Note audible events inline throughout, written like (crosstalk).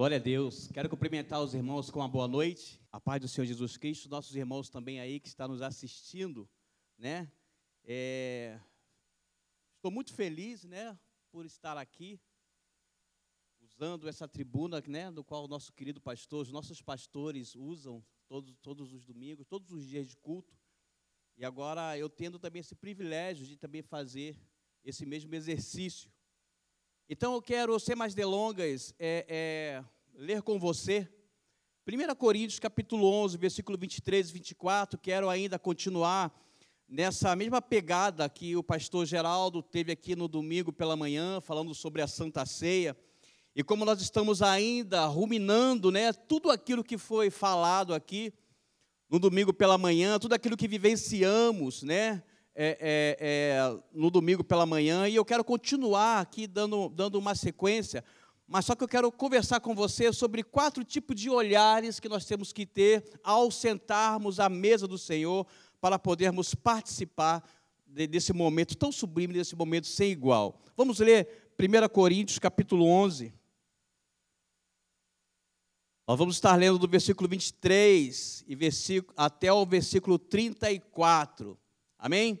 Glória a Deus. Quero cumprimentar os irmãos com uma boa noite. A paz do Senhor Jesus Cristo, nossos irmãos também aí que estão nos assistindo, né? É... Estou muito feliz, né, por estar aqui usando essa tribuna, né, do qual o nosso querido pastor, os nossos pastores usam todos, todos os domingos, todos os dias de culto. E agora eu tendo também esse privilégio de também fazer esse mesmo exercício. Então eu quero, sem mais delongas, é, é, ler com você 1 Coríntios capítulo 11, versículo 23 e 24. Quero ainda continuar nessa mesma pegada que o pastor Geraldo teve aqui no domingo pela manhã, falando sobre a Santa Ceia. E como nós estamos ainda ruminando, né, tudo aquilo que foi falado aqui no domingo pela manhã, tudo aquilo que vivenciamos, né, é, é, é, no domingo pela manhã, e eu quero continuar aqui dando, dando uma sequência, mas só que eu quero conversar com você sobre quatro tipos de olhares que nós temos que ter ao sentarmos à mesa do Senhor, para podermos participar de, desse momento tão sublime, desse momento sem igual. Vamos ler 1 Coríntios capítulo 11. Nós vamos estar lendo do versículo 23 e versículo, até o versículo 34. Amém?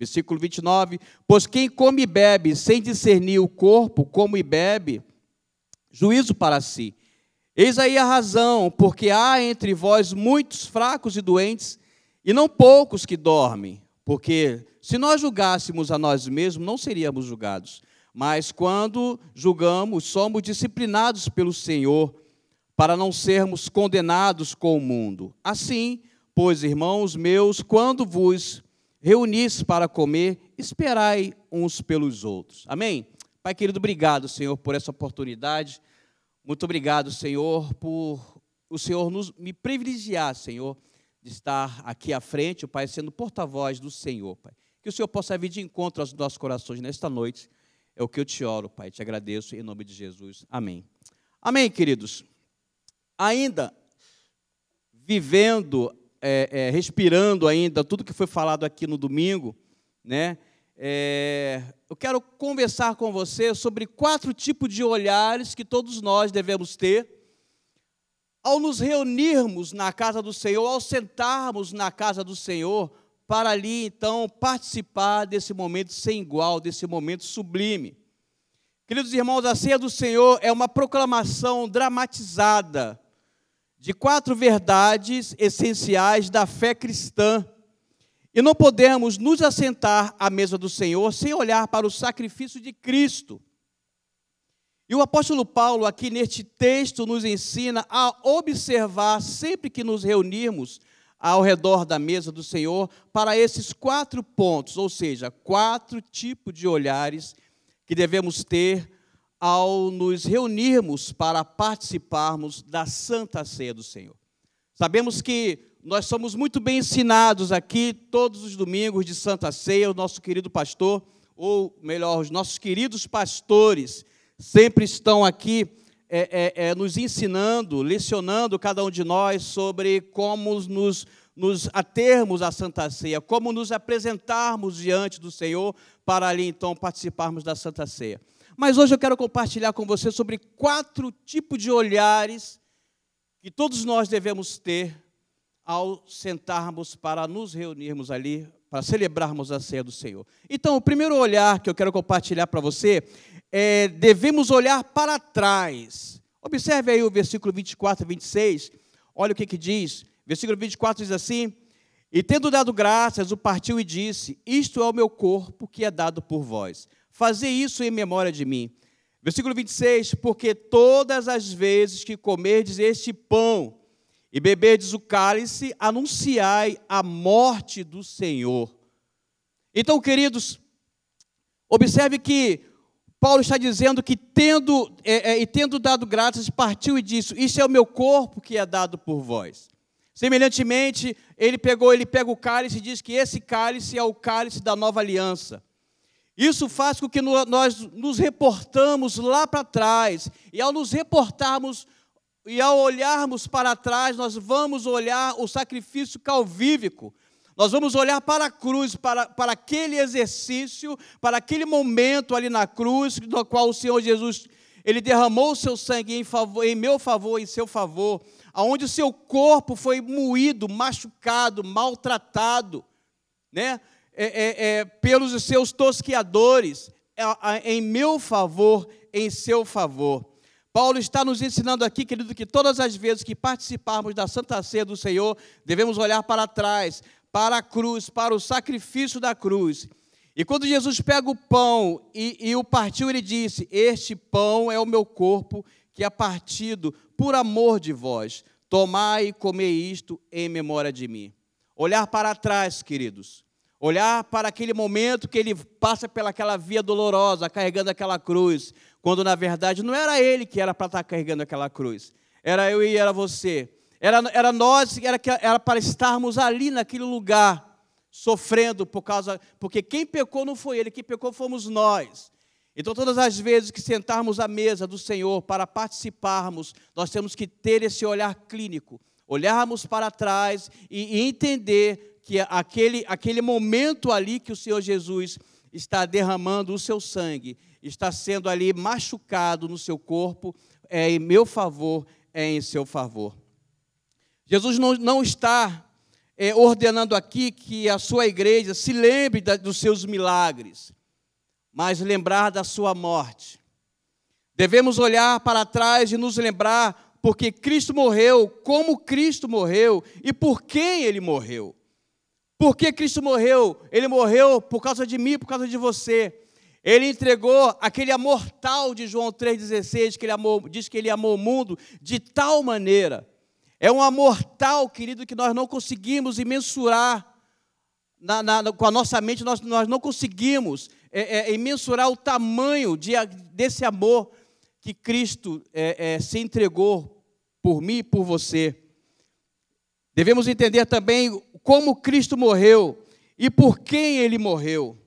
Versículo 29: Pois quem come e bebe sem discernir o corpo, como e bebe, juízo para si. Eis aí a razão, porque há entre vós muitos fracos e doentes, e não poucos que dormem. Porque se nós julgássemos a nós mesmos, não seríamos julgados. Mas quando julgamos, somos disciplinados pelo Senhor, para não sermos condenados com o mundo. Assim, pois, irmãos meus, quando vos reunis para comer, esperai uns pelos outros. Amém? Pai querido, obrigado, Senhor, por essa oportunidade. Muito obrigado, Senhor, por o Senhor nos, me privilegiar, Senhor, de estar aqui à frente, o Pai, sendo porta-voz do Senhor, Pai. Que o Senhor possa vir de encontro aos nossos corações nesta noite. É o que eu te oro, Pai. Te agradeço em nome de Jesus. Amém. Amém, queridos. Ainda vivendo é, é, respirando ainda tudo que foi falado aqui no domingo, né? É, eu quero conversar com você sobre quatro tipos de olhares que todos nós devemos ter ao nos reunirmos na casa do Senhor, ao sentarmos na casa do Senhor, para ali então participar desse momento sem igual, desse momento sublime. Queridos irmãos, a ceia do Senhor é uma proclamação dramatizada de quatro verdades essenciais da fé cristã. E não podemos nos assentar à mesa do Senhor sem olhar para o sacrifício de Cristo. E o apóstolo Paulo, aqui neste texto, nos ensina a observar, sempre que nos reunirmos ao redor da mesa do Senhor, para esses quatro pontos, ou seja, quatro tipos de olhares que devemos ter ao nos reunirmos para participarmos da Santa Ceia do Senhor. Sabemos que nós somos muito bem ensinados aqui todos os domingos de Santa Ceia, o nosso querido pastor, ou melhor, os nossos queridos pastores, sempre estão aqui é, é, é, nos ensinando, lecionando cada um de nós sobre como nos, nos atermos à Santa Ceia, como nos apresentarmos diante do Senhor para ali então participarmos da Santa Ceia. Mas hoje eu quero compartilhar com você sobre quatro tipos de olhares que todos nós devemos ter ao sentarmos para nos reunirmos ali, para celebrarmos a ceia do Senhor. Então, o primeiro olhar que eu quero compartilhar para você é: devemos olhar para trás, Observe aí o versículo 24 e 26. Olha o que, que diz. Versículo 24 diz assim: E tendo dado graças, o partiu e disse: Isto é o meu corpo que é dado por vós. Fazei isso em memória de mim. Versículo 26: Porque todas as vezes que comerdes este pão e beberdes o cálice, anunciai a morte do Senhor. Então, queridos, observe que Paulo está dizendo que, tendo, é, é, e tendo dado graças, partiu e disse: Isso é o meu corpo que é dado por vós. Semelhantemente, ele pegou, ele pega o cálice e diz que esse cálice é o cálice da nova aliança. Isso faz com que nós nos reportamos lá para trás, e ao nos reportarmos e ao olharmos para trás, nós vamos olhar o sacrifício calvívico, nós vamos olhar para a cruz, para, para aquele exercício, para aquele momento ali na cruz, no qual o Senhor Jesus ele derramou o seu sangue em, favor, em meu favor, em seu favor, aonde o seu corpo foi moído, machucado, maltratado, né? É, é, é, pelos seus tosqueadores, é, em meu favor, em seu favor. Paulo está nos ensinando aqui, querido, que todas as vezes que participarmos da Santa Ceia do Senhor, devemos olhar para trás, para a cruz, para o sacrifício da cruz. E quando Jesus pega o pão e, e, o partiu, ele disse: Este pão é o meu corpo que é partido por amor de vós. Tomai e comei isto em memória de mim. Olhar para trás, queridos. Olhar para aquele momento que ele passa pelaquela via dolorosa, carregando aquela cruz, quando na verdade não era ele que era para estar carregando aquela cruz, era eu e era você. Era, era nós, era, era para estarmos ali naquele lugar, sofrendo por causa. Porque quem pecou não foi ele, quem pecou fomos nós. Então, todas as vezes que sentarmos à mesa do Senhor para participarmos, nós temos que ter esse olhar clínico, olharmos para trás e, e entender que aquele, aquele momento ali que o Senhor Jesus está derramando o seu sangue, está sendo ali machucado no seu corpo, é em meu favor, é em seu favor. Jesus não, não está é, ordenando aqui que a sua igreja se lembre da, dos seus milagres, mas lembrar da sua morte. Devemos olhar para trás e nos lembrar porque Cristo morreu, como Cristo morreu e por quem ele morreu. Por que Cristo morreu? Ele morreu por causa de mim, por causa de você. Ele entregou aquele amor tal de João 3,16, que ele amou, diz que ele amou o mundo de tal maneira é um amor tal, querido, que nós não conseguimos mensurar na, na, com a nossa mente, nós, nós não conseguimos é, é, mensurar o tamanho de, desse amor que Cristo é, é, se entregou por mim e por você. Devemos entender também como Cristo morreu e por quem ele morreu.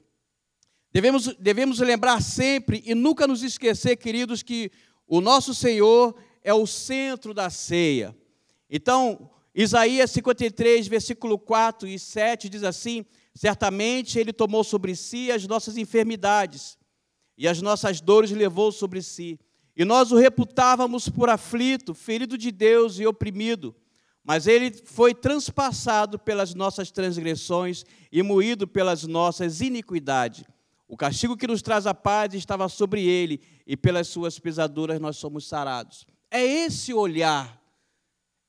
Devemos, devemos lembrar sempre e nunca nos esquecer, queridos, que o nosso Senhor é o centro da ceia. Então, Isaías 53, versículo 4 e 7 diz assim: Certamente ele tomou sobre si as nossas enfermidades e as nossas dores levou sobre si. E nós o reputávamos por aflito, ferido de Deus e oprimido. Mas ele foi transpassado pelas nossas transgressões e moído pelas nossas iniquidades. O castigo que nos traz a paz estava sobre ele, e pelas suas pisaduras nós somos sarados. É esse olhar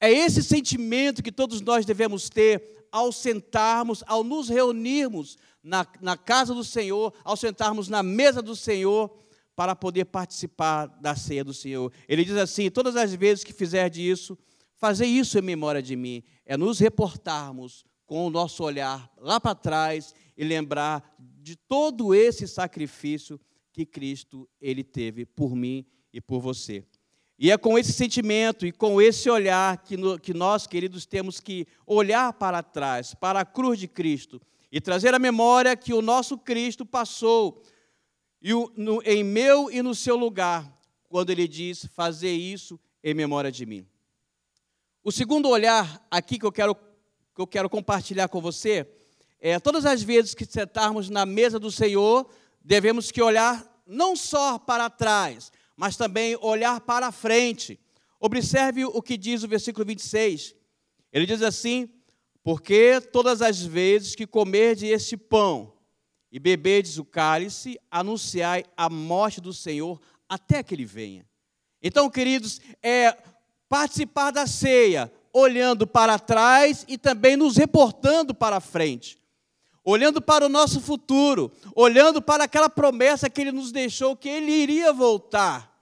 é esse sentimento que todos nós devemos ter ao sentarmos, ao nos reunirmos na, na casa do Senhor, ao sentarmos na mesa do Senhor, para poder participar da ceia do Senhor. Ele diz assim: todas as vezes que fizer isso, fazer isso em memória de mim, é nos reportarmos com o nosso olhar lá para trás e lembrar de todo esse sacrifício que Cristo ele teve por mim e por você. E é com esse sentimento e com esse olhar que, no, que nós, queridos, temos que olhar para trás, para a cruz de Cristo, e trazer à memória que o nosso Cristo passou e o, no, em meu e no seu lugar, quando ele diz: fazer isso em memória de mim. O segundo olhar aqui que eu quero, que eu quero compartilhar com você é todas as vezes que sentarmos na mesa do Senhor, devemos que olhar não só para trás, mas também olhar para frente. Observe o que diz o versículo 26. Ele diz assim: Porque todas as vezes que comerdes este pão e beberdes o cálice, anunciai a morte do Senhor até que ele venha. Então, queridos, é participar da ceia, olhando para trás e também nos reportando para frente. Olhando para o nosso futuro, olhando para aquela promessa que ele nos deixou, que ele iria voltar.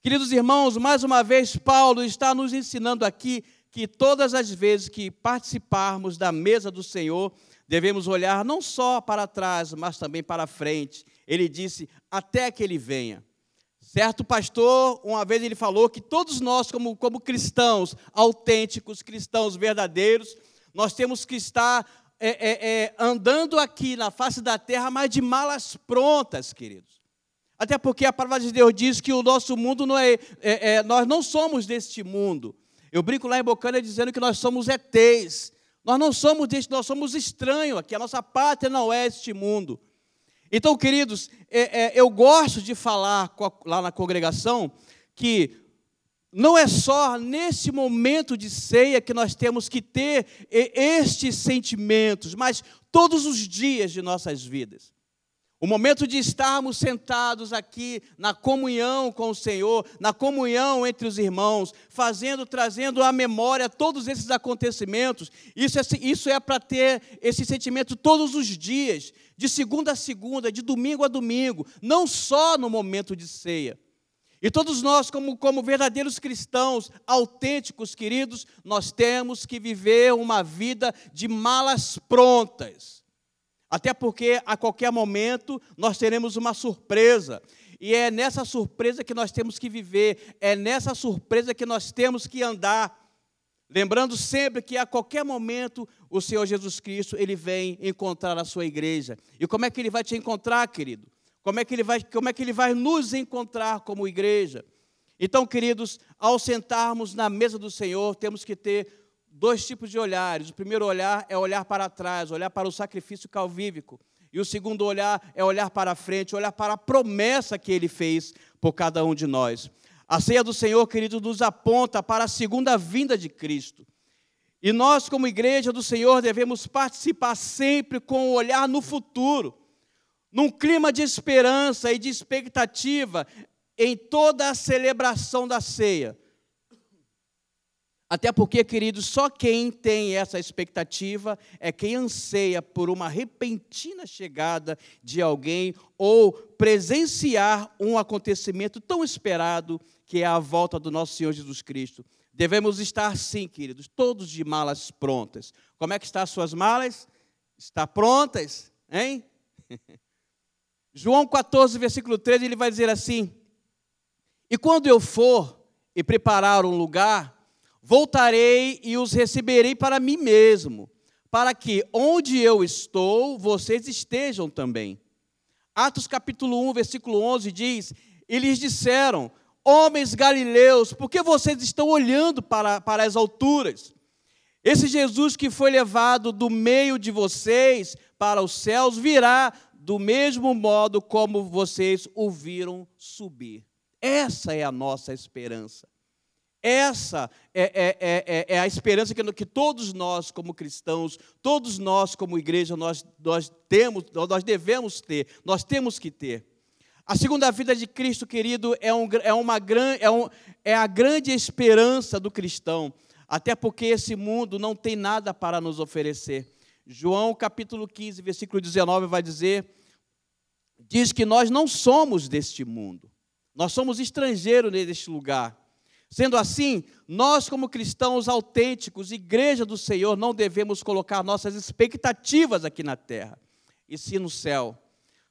Queridos irmãos, mais uma vez, Paulo está nos ensinando aqui que todas as vezes que participarmos da mesa do Senhor, devemos olhar não só para trás, mas também para frente. Ele disse: até que ele venha. Certo pastor, uma vez ele falou que todos nós, como, como cristãos autênticos, cristãos verdadeiros, nós temos que estar é, é, é, andando aqui na face da terra, mas de malas prontas, queridos. Até porque a palavra de Deus diz que o nosso mundo não é, é, é nós não somos deste mundo. Eu brinco lá em Bocânia dizendo que nós somos ETs. Nós não somos deste, nós somos estranhos aqui. A nossa pátria não é este mundo. Então, queridos, é, é, eu gosto de falar lá na congregação que não é só nesse momento de ceia que nós temos que ter estes sentimentos, mas todos os dias de nossas vidas. O momento de estarmos sentados aqui na comunhão com o Senhor, na comunhão entre os irmãos, fazendo, trazendo à memória todos esses acontecimentos, isso é, isso é para ter esse sentimento todos os dias, de segunda a segunda, de domingo a domingo, não só no momento de ceia. E todos nós, como, como verdadeiros cristãos, autênticos, queridos, nós temos que viver uma vida de malas prontas até porque a qualquer momento nós teremos uma surpresa. E é nessa surpresa que nós temos que viver, é nessa surpresa que nós temos que andar. Lembrando sempre que a qualquer momento o Senhor Jesus Cristo, ele vem encontrar a sua igreja. E como é que ele vai te encontrar, querido? Como é que ele vai, como é que ele vai nos encontrar como igreja? Então, queridos, ao sentarmos na mesa do Senhor, temos que ter dois tipos de olhares. O primeiro olhar é olhar para trás, olhar para o sacrifício calvívico. E o segundo olhar é olhar para frente, olhar para a promessa que ele fez por cada um de nós. A ceia do Senhor, querido, nos aponta para a segunda vinda de Cristo. E nós, como igreja do Senhor, devemos participar sempre com o olhar no futuro, num clima de esperança e de expectativa em toda a celebração da ceia até porque, queridos, só quem tem essa expectativa é quem anseia por uma repentina chegada de alguém ou presenciar um acontecimento tão esperado que é a volta do nosso Senhor Jesus Cristo. Devemos estar, sim, queridos, todos de malas prontas. Como é que estão as suas malas? Está prontas, hein? (laughs) João 14, versículo 13, ele vai dizer assim: E quando eu for e preparar um lugar, Voltarei e os receberei para mim mesmo, para que onde eu estou, vocês estejam também. Atos capítulo 1, versículo 11 diz: E lhes disseram, homens galileus, por que vocês estão olhando para, para as alturas? Esse Jesus que foi levado do meio de vocês para os céus virá do mesmo modo como vocês o viram subir. Essa é a nossa esperança. Essa é, é, é, é, a esperança que, que, todos nós, como cristãos, todos nós, como igreja, nós, nós, temos, nós devemos ter, nós temos que ter. A segunda vida de Cristo, querido, é, um, é, uma, é, um, é a grande esperança do cristão, até porque esse mundo não tem nada para nos oferecer. João capítulo 15, versículo 19 vai dizer: diz que nós não somos deste mundo, nós somos estrangeiros neste lugar. Sendo assim, nós, como cristãos autênticos, igreja do Senhor, não devemos colocar nossas expectativas aqui na terra, e sim no céu.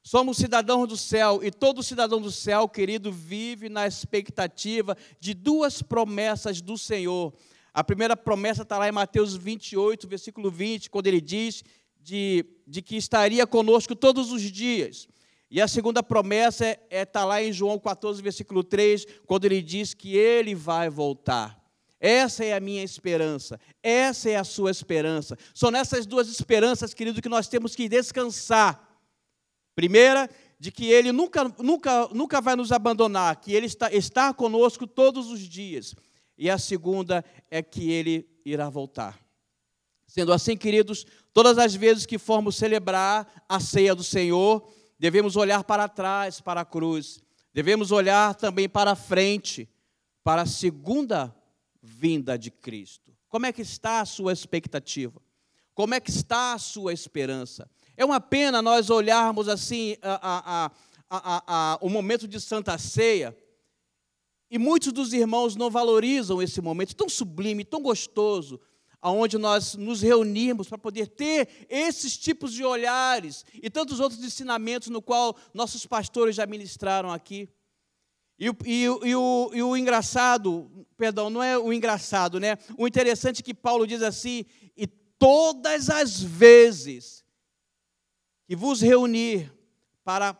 Somos cidadãos do céu e todo cidadão do céu, querido, vive na expectativa de duas promessas do Senhor. A primeira promessa está lá em Mateus 28, versículo 20, quando ele diz de, de que estaria conosco todos os dias. E a segunda promessa está é, é, tá lá em João 14, versículo 3, quando ele diz que ele vai voltar. Essa é a minha esperança, essa é a sua esperança. São nessas duas esperanças, querido, que nós temos que descansar. Primeira, de que Ele nunca, nunca, nunca vai nos abandonar, que Ele está, está conosco todos os dias. E a segunda é que Ele irá voltar. Sendo assim, queridos, todas as vezes que formos celebrar a ceia do Senhor, devemos olhar para trás, para a cruz, devemos olhar também para frente, para a segunda vinda de Cristo. Como é que está a sua expectativa? Como é que está a sua esperança? É uma pena nós olharmos assim a, a, a, o momento de Santa Ceia e muitos dos irmãos não valorizam esse momento tão sublime, tão gostoso, aonde nós nos reunimos para poder ter esses tipos de olhares e tantos outros ensinamentos no qual nossos pastores já ministraram aqui. E, e, e, o, e o engraçado, perdão, não é o engraçado, né? O interessante é que Paulo diz assim: e todas as vezes que vos reunir para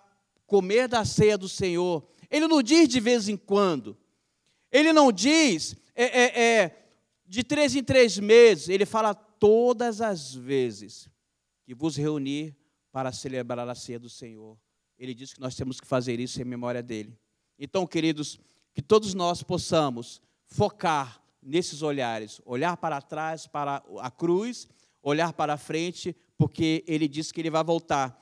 comer da ceia do Senhor, ele não diz de vez em quando, ele não diz é, é, é de três em três meses, ele fala todas as vezes que vos reunir para celebrar a ceia do Senhor. Ele diz que nós temos que fazer isso em memória dele. Então, queridos, que todos nós possamos focar nesses olhares, olhar para trás, para a cruz, olhar para frente, porque ele diz que ele vai voltar.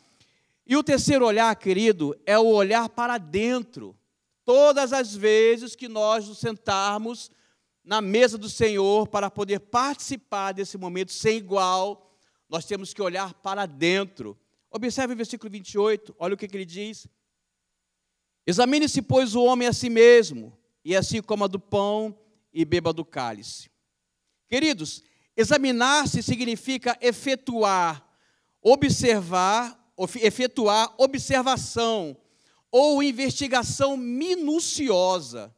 E o terceiro olhar, querido, é o olhar para dentro. Todas as vezes que nós nos sentarmos na mesa do Senhor para poder participar desse momento sem igual, nós temos que olhar para dentro. Observe o versículo 28, olha o que, que ele diz. Examine-se, pois, o homem a si mesmo, e assim coma do pão e beba do cálice. Queridos, examinar-se significa efetuar, observar, efetuar observação ou investigação minuciosa,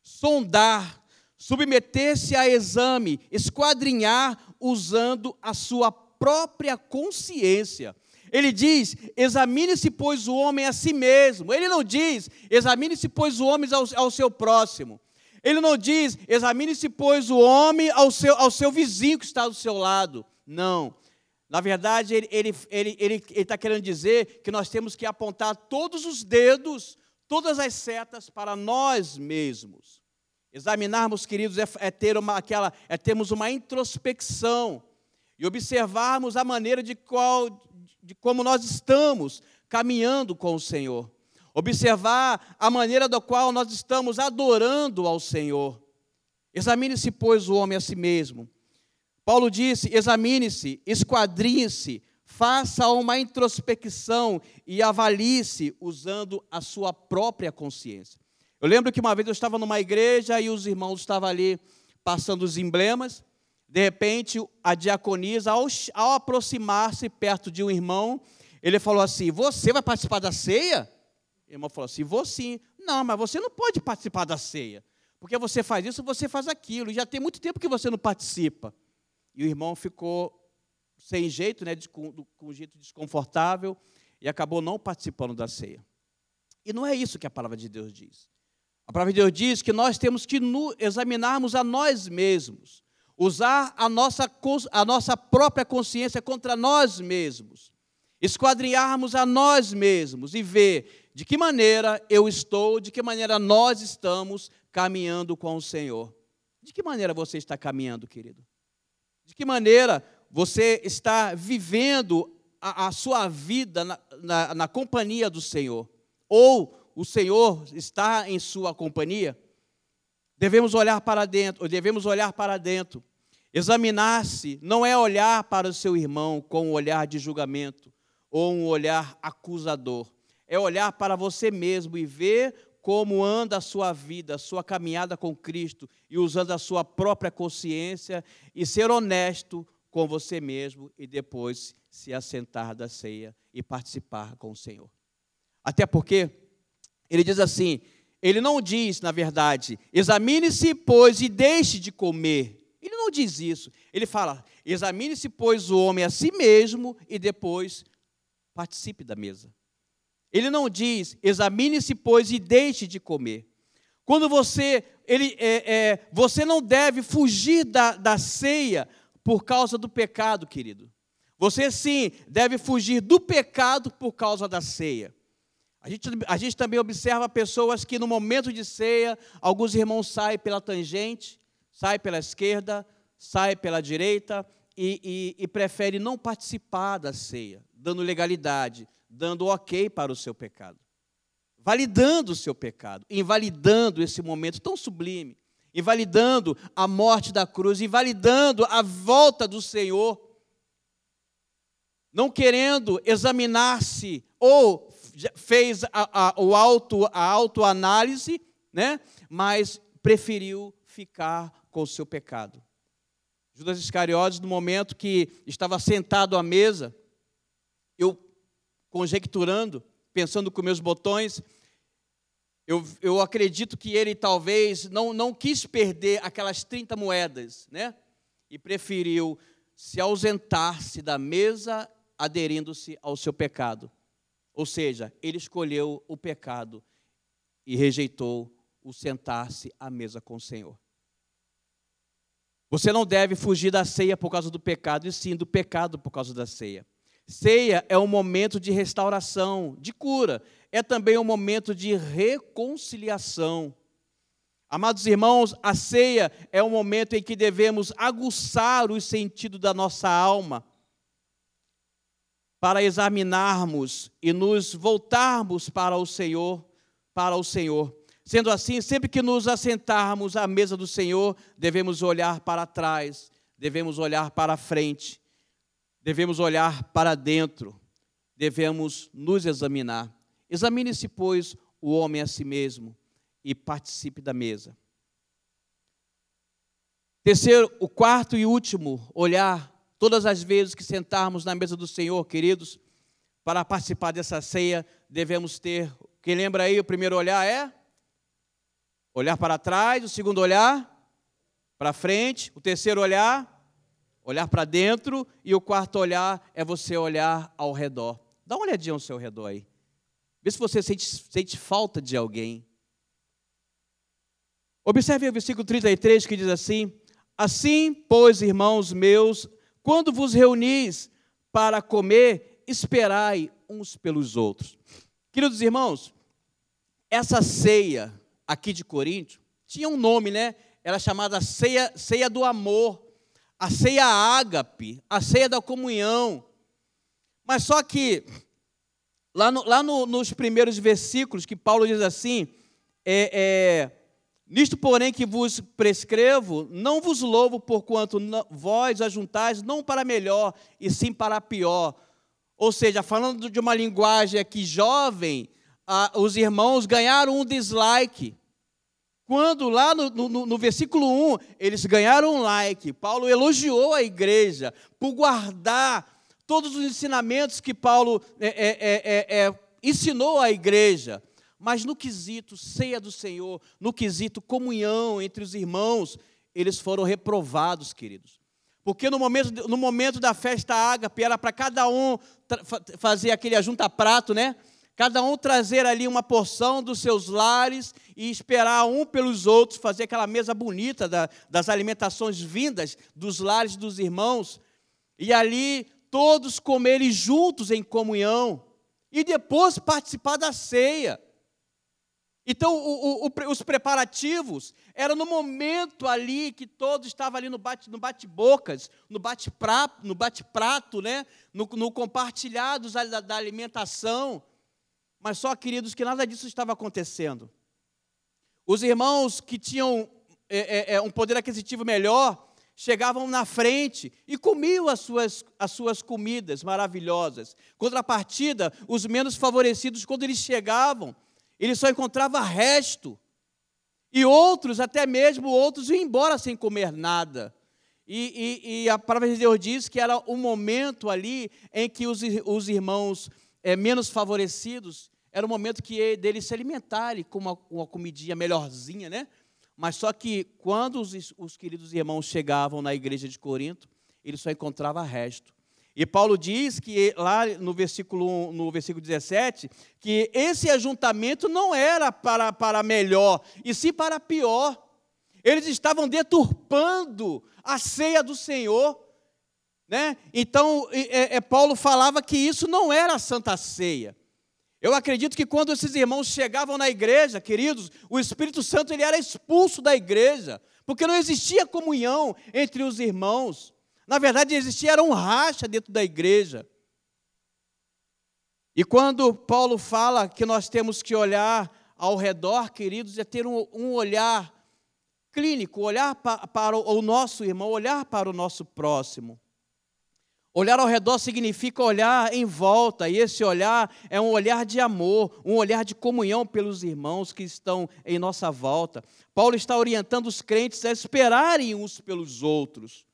sondar, submeter-se a exame, esquadrinhar usando a sua própria consciência. Ele diz: examine-se, pois, o homem a si mesmo. Ele não diz: examine-se, pois, o homem ao, ao, seu próximo. Ele não diz: examine-se, pois, o homem ao seu, ao seu vizinho que está do seu lado. Não. Na verdade, ele está ele, ele, ele, ele tá querendo dizer que nós temos que apontar todos os dedos, todas as setas para nós mesmos. Examinarmos, queridos, é, é ter uma, aquela, é termos uma introspecção e observarmos a maneira de, qual, de como nós estamos caminhando com o Senhor. Observar a maneira da qual nós estamos adorando ao Senhor. Examine-se, pois, o homem a si mesmo. Paulo disse: examine-se, esquadrinhe-se, faça uma introspecção e avalie-se usando a sua própria consciência. Eu lembro que uma vez eu estava numa igreja e os irmãos estavam ali passando os emblemas. De repente, a diaconisa, ao, ao aproximar-se perto de um irmão, ele falou assim: Você vai participar da ceia? O irmão falou assim: Vou sim. Não, mas você não pode participar da ceia. Porque você faz isso, você faz aquilo. E já tem muito tempo que você não participa. E o irmão ficou sem jeito, né, com, com um jeito desconfortável, e acabou não participando da ceia. E não é isso que a palavra de Deus diz. A palavra de Deus diz que nós temos que examinarmos a nós mesmos, usar a nossa, a nossa própria consciência contra nós mesmos, esquadrinharmos a nós mesmos e ver de que maneira eu estou, de que maneira nós estamos caminhando com o Senhor. De que maneira você está caminhando, querido? De que maneira você está vivendo a, a sua vida na, na, na companhia do Senhor? Ou o Senhor está em sua companhia, devemos olhar para dentro, devemos olhar para dentro. Examinar-se não é olhar para o seu irmão com um olhar de julgamento ou um olhar acusador. É olhar para você mesmo e ver como anda a sua vida, a sua caminhada com Cristo e usando a sua própria consciência e ser honesto com você mesmo e depois se assentar da ceia e participar com o Senhor. Até porque ele diz assim: ele não diz, na verdade, examine-se, pois, e deixe de comer. Ele não diz isso. Ele fala: examine-se, pois, o homem a si mesmo e depois participe da mesa. Ele não diz, examine-se, pois, e deixe de comer. Quando você, ele, é, é, você não deve fugir da, da ceia por causa do pecado, querido. Você sim deve fugir do pecado por causa da ceia. A gente, a gente também observa pessoas que no momento de ceia, alguns irmãos saem pela tangente, saem pela esquerda, saem pela direita e, e, e preferem não participar da ceia, dando legalidade, dando ok para o seu pecado. validando o seu pecado, invalidando esse momento tão sublime, invalidando a morte da cruz, invalidando a volta do Senhor, não querendo examinar-se ou fez a, a, o auto, a autoanálise, né? mas preferiu ficar com o seu pecado. Judas Iscariotes, no momento que estava sentado à mesa, eu conjecturando, pensando com meus botões, eu, eu acredito que ele talvez não, não quis perder aquelas 30 moedas, né? E preferiu se ausentar-se da mesa, aderindo-se ao seu pecado. Ou seja, ele escolheu o pecado e rejeitou o sentar-se à mesa com o Senhor. Você não deve fugir da ceia por causa do pecado, e sim do pecado por causa da ceia. Ceia é um momento de restauração, de cura. É também um momento de reconciliação. Amados irmãos, a ceia é um momento em que devemos aguçar os sentidos da nossa alma para examinarmos e nos voltarmos para o Senhor, para o Senhor. Sendo assim, sempre que nos assentarmos à mesa do Senhor, devemos olhar para trás, devemos olhar para frente devemos olhar para dentro, devemos nos examinar. Examine-se, pois, o homem a si mesmo e participe da mesa. Terceiro, o quarto e último, olhar todas as vezes que sentarmos na mesa do Senhor, queridos, para participar dessa ceia, devemos ter, quem lembra aí, o primeiro olhar é olhar para trás, o segundo olhar para frente, o terceiro olhar olhar para dentro, e o quarto olhar é você olhar ao redor. Dá uma olhadinha ao seu redor aí. Vê se você sente, sente falta de alguém. Observe o versículo 33 que diz assim: Assim, pois, irmãos meus, quando vos reunis para comer, esperai uns pelos outros. Queridos irmãos, essa ceia aqui de Corinto tinha um nome, né? Era chamada ceia, ceia do amor a ceia ágape, a ceia da comunhão. Mas só que, lá, no, lá no, nos primeiros versículos, que Paulo diz assim: é, é, Nisto, porém, que vos prescrevo, não vos louvo, porquanto vós ajuntais não para melhor, e sim para pior. Ou seja, falando de uma linguagem aqui jovem, ah, os irmãos ganharam um dislike. Quando lá no, no, no, versículo 1 eles ganharam um like, Paulo elogiou a igreja por guardar todos os ensinamentos que Paulo é, é, é, é, ensinou à igreja. Mas no quesito ceia do Senhor, no quesito comunhão entre os irmãos, eles foram reprovados, queridos. Porque no momento, no momento da festa ágape, era para cada um fazer aquele ajunta-prato, né? cada um trazer ali uma porção dos seus lares e esperar um pelos outros, fazer aquela mesa bonita da, das alimentações vindas dos lares dos irmãos, e ali todos comerem juntos em comunhão, e depois participar da ceia. Então, o, o, o, os preparativos eram no momento ali que todos estavam ali no bate-bocas, no bate-prato, no bate-prato, né? no, no compartilhar da, da alimentação. Mas só, queridos, que nada disso estava acontecendo. Os irmãos que tinham é, é, é, um poder aquisitivo melhor chegavam na frente e comiam as suas, as suas comidas maravilhosas. Contrapartida, os menos favorecidos, quando eles chegavam, eles só encontravam resto. E outros, até mesmo outros, iam embora sem comer nada. E, e, e a palavra de Deus diz que era o momento ali em que os, os irmãos é, menos favorecidos era o momento que deles se alimentarem com uma, uma comidinha melhorzinha, né? Mas só que quando os, os queridos irmãos chegavam na igreja de Corinto, eles só encontravam resto. E Paulo diz que lá no versículo, no versículo 17, que esse ajuntamento não era para, para melhor, e sim para pior. Eles estavam deturpando a ceia do Senhor. Né? Então, é, é, Paulo falava que isso não era a santa ceia. Eu acredito que quando esses irmãos chegavam na igreja, queridos, o Espírito Santo ele era expulso da igreja, porque não existia comunhão entre os irmãos. Na verdade, existia era um racha dentro da igreja. E quando Paulo fala que nós temos que olhar ao redor, queridos, é ter um, um olhar clínico, olhar pa, para o nosso irmão, olhar para o nosso próximo. Olhar ao redor significa olhar em volta, e esse olhar é um olhar de amor, um olhar de comunhão pelos irmãos que estão em nossa volta. Paulo está orientando os crentes a esperarem uns pelos outros,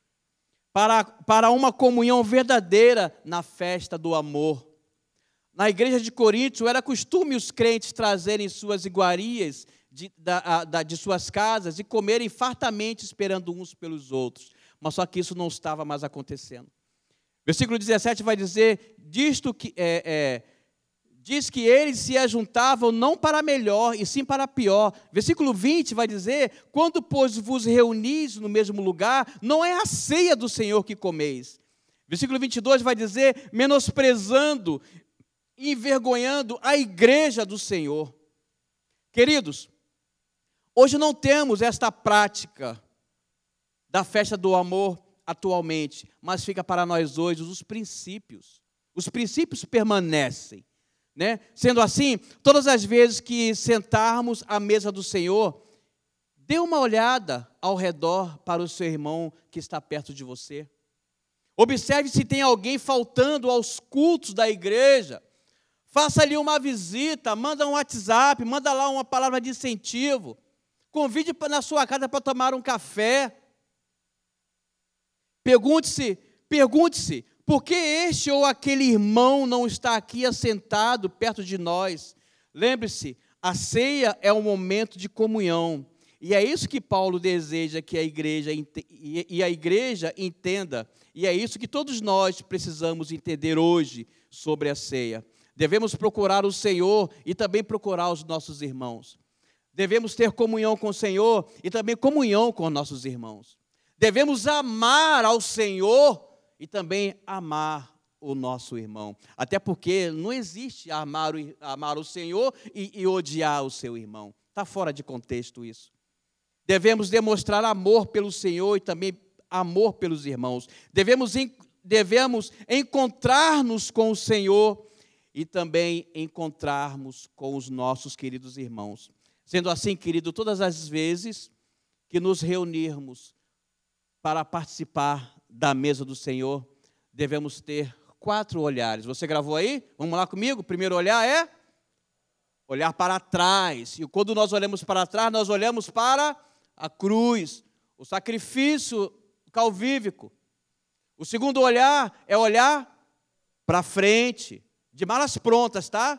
para, para uma comunhão verdadeira na festa do amor. Na igreja de Corinto, era costume os crentes trazerem suas iguarias de, da, da, de suas casas e comerem fartamente esperando uns pelos outros. Mas só que isso não estava mais acontecendo. Versículo 17 vai dizer: disto que é, é, diz que eles se ajuntavam não para melhor, e sim para pior. Versículo 20 vai dizer: quando, pois, vos reunis no mesmo lugar, não é a ceia do Senhor que comeis. Versículo 22 vai dizer: menosprezando, envergonhando a igreja do Senhor. Queridos, hoje não temos esta prática da festa do amor atualmente, mas fica para nós hoje os princípios. Os princípios permanecem. Né? Sendo assim, todas as vezes que sentarmos à mesa do Senhor, dê uma olhada ao redor para o seu irmão que está perto de você. Observe se tem alguém faltando aos cultos da igreja. Faça ali uma visita, manda um WhatsApp, manda lá uma palavra de incentivo. Convide na sua casa para tomar um café. Pergunte-se, pergunte-se, por que este ou aquele irmão não está aqui assentado perto de nós? Lembre-se, a ceia é um momento de comunhão. E é isso que Paulo deseja que a igreja e a igreja entenda. E é isso que todos nós precisamos entender hoje sobre a ceia. Devemos procurar o Senhor e também procurar os nossos irmãos. Devemos ter comunhão com o Senhor e também comunhão com nossos irmãos. Devemos amar ao Senhor e também amar o nosso irmão. Até porque não existe amar o, amar o Senhor e, e odiar o seu irmão. Está fora de contexto isso. Devemos demonstrar amor pelo Senhor e também amor pelos irmãos. Devemos, devemos encontrar-nos com o Senhor e também encontrarmos com os nossos queridos irmãos. Sendo assim, querido, todas as vezes que nos reunirmos para participar da mesa do Senhor, devemos ter quatro olhares. Você gravou aí? Vamos lá comigo? Primeiro olhar é olhar para trás. E quando nós olhamos para trás, nós olhamos para a cruz, o sacrifício calvívico. O segundo olhar é olhar para frente, de malas prontas, tá?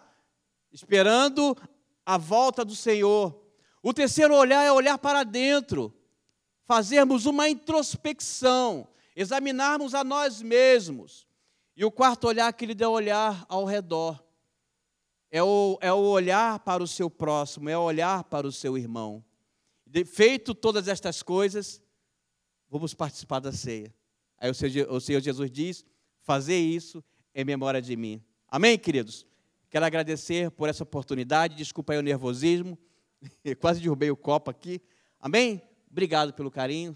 Esperando a volta do Senhor. O terceiro olhar é olhar para dentro, fazermos uma introspecção, examinarmos a nós mesmos. E o quarto olhar que ele deu olhar ao redor. É o, é o olhar para o seu próximo, é o olhar para o seu irmão. De, feito todas estas coisas, vamos participar da ceia. Aí o Senhor, o Senhor Jesus diz: fazer isso em memória de mim. Amém, queridos? Quero agradecer por essa oportunidade. Desculpa aí o nervosismo. (laughs) Quase derrubei o copo aqui. Amém? Obrigado pelo carinho.